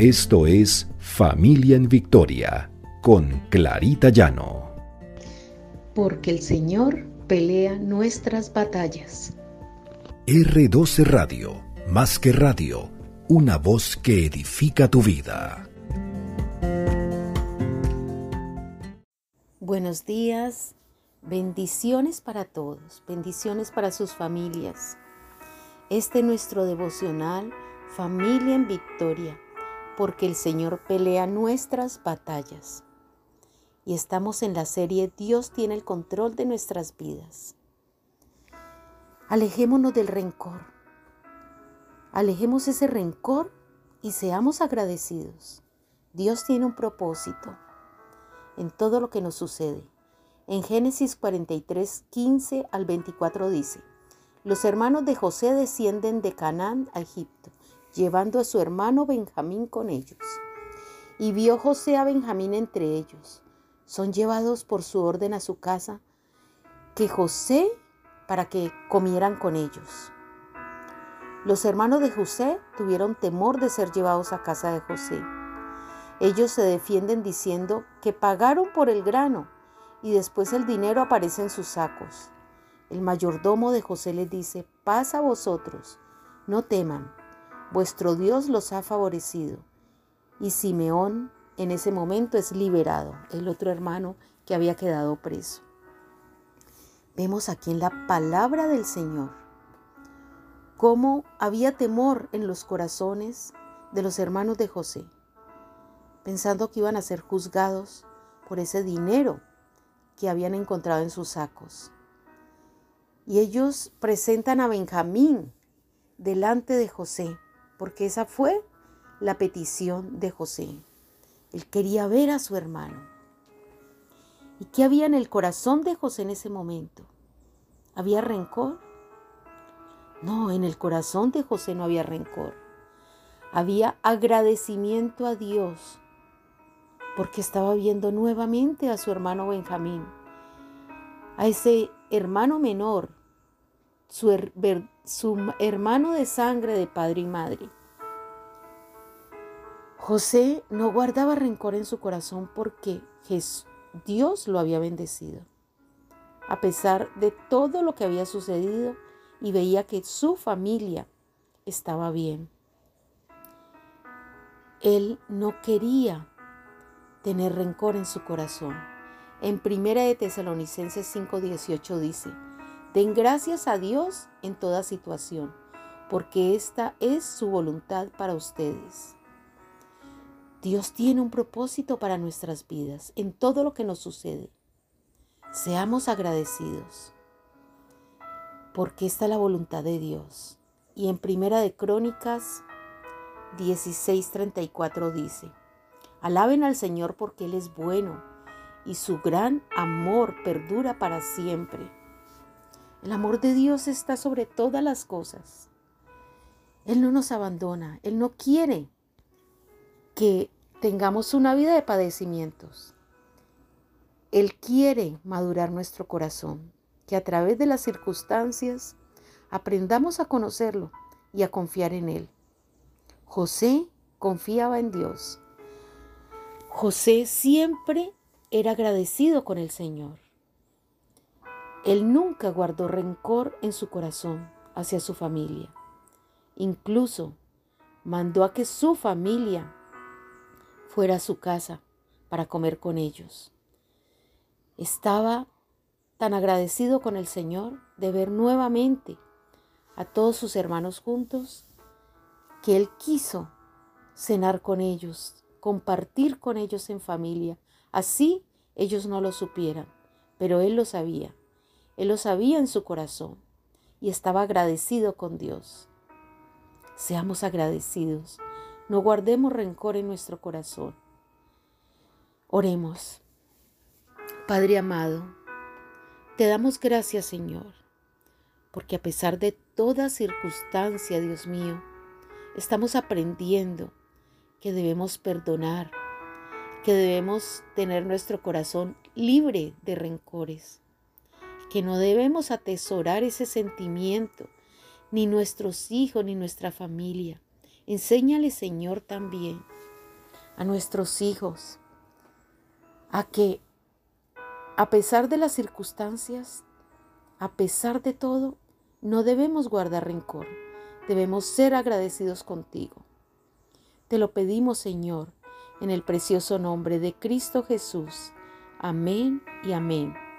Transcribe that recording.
Esto es Familia en Victoria con Clarita Llano. Porque el Señor pelea nuestras batallas. R12 Radio, más que radio, una voz que edifica tu vida. Buenos días, bendiciones para todos, bendiciones para sus familias. Este es nuestro devocional Familia en Victoria porque el Señor pelea nuestras batallas. Y estamos en la serie Dios tiene el control de nuestras vidas. Alejémonos del rencor. Alejemos ese rencor y seamos agradecidos. Dios tiene un propósito en todo lo que nos sucede. En Génesis 43, 15 al 24 dice, los hermanos de José descienden de Canaán a Egipto llevando a su hermano Benjamín con ellos. Y vio José a Benjamín entre ellos. Son llevados por su orden a su casa, que José para que comieran con ellos. Los hermanos de José tuvieron temor de ser llevados a casa de José. Ellos se defienden diciendo que pagaron por el grano y después el dinero aparece en sus sacos. El mayordomo de José les dice, paz a vosotros, no teman, vuestro Dios los ha favorecido. Y Simeón en ese momento es liberado, el otro hermano que había quedado preso. Vemos aquí en la palabra del Señor cómo había temor en los corazones de los hermanos de José, pensando que iban a ser juzgados por ese dinero que habían encontrado en sus sacos. Y ellos presentan a Benjamín delante de José porque esa fue la petición de José. Él quería ver a su hermano. ¿Y qué había en el corazón de José en ese momento? ¿Había rencor? No, en el corazón de José no había rencor. Había agradecimiento a Dios porque estaba viendo nuevamente a su hermano Benjamín, a ese hermano menor su, hermano de sangre de padre y madre. José no guardaba rencor en su corazón porque Dios lo había bendecido. A pesar de todo lo que había sucedido y veía que su familia estaba bien. Él no quería tener rencor en su corazón. En Primera de Tesalonicenses 5:18 dice, Den gracias a Dios en toda situación, porque esta es su voluntad para ustedes. Dios tiene un propósito para nuestras vidas en todo lo que nos sucede. Seamos agradecidos, porque esta es la voluntad de Dios. Y en Primera de Crónicas 16:34 dice, Alaben al Señor porque Él es bueno y su gran amor perdura para siempre. El amor de Dios está sobre todas las cosas. Él no nos abandona, Él no quiere que tengamos una vida de padecimientos. Él quiere madurar nuestro corazón, que a través de las circunstancias aprendamos a conocerlo y a confiar en Él. José confiaba en Dios. José siempre era agradecido con el Señor. Él nunca guardó rencor en su corazón hacia su familia. Incluso mandó a que su familia fuera a su casa para comer con ellos. Estaba tan agradecido con el Señor de ver nuevamente a todos sus hermanos juntos que Él quiso cenar con ellos, compartir con ellos en familia. Así ellos no lo supieran, pero Él lo sabía. Él lo sabía en su corazón y estaba agradecido con Dios. Seamos agradecidos. No guardemos rencor en nuestro corazón. Oremos. Padre amado, te damos gracias, Señor, porque a pesar de toda circunstancia, Dios mío, estamos aprendiendo que debemos perdonar, que debemos tener nuestro corazón libre de rencores que no debemos atesorar ese sentimiento, ni nuestros hijos, ni nuestra familia. Enséñale, Señor, también a nuestros hijos, a que a pesar de las circunstancias, a pesar de todo, no debemos guardar rencor, debemos ser agradecidos contigo. Te lo pedimos, Señor, en el precioso nombre de Cristo Jesús. Amén y amén.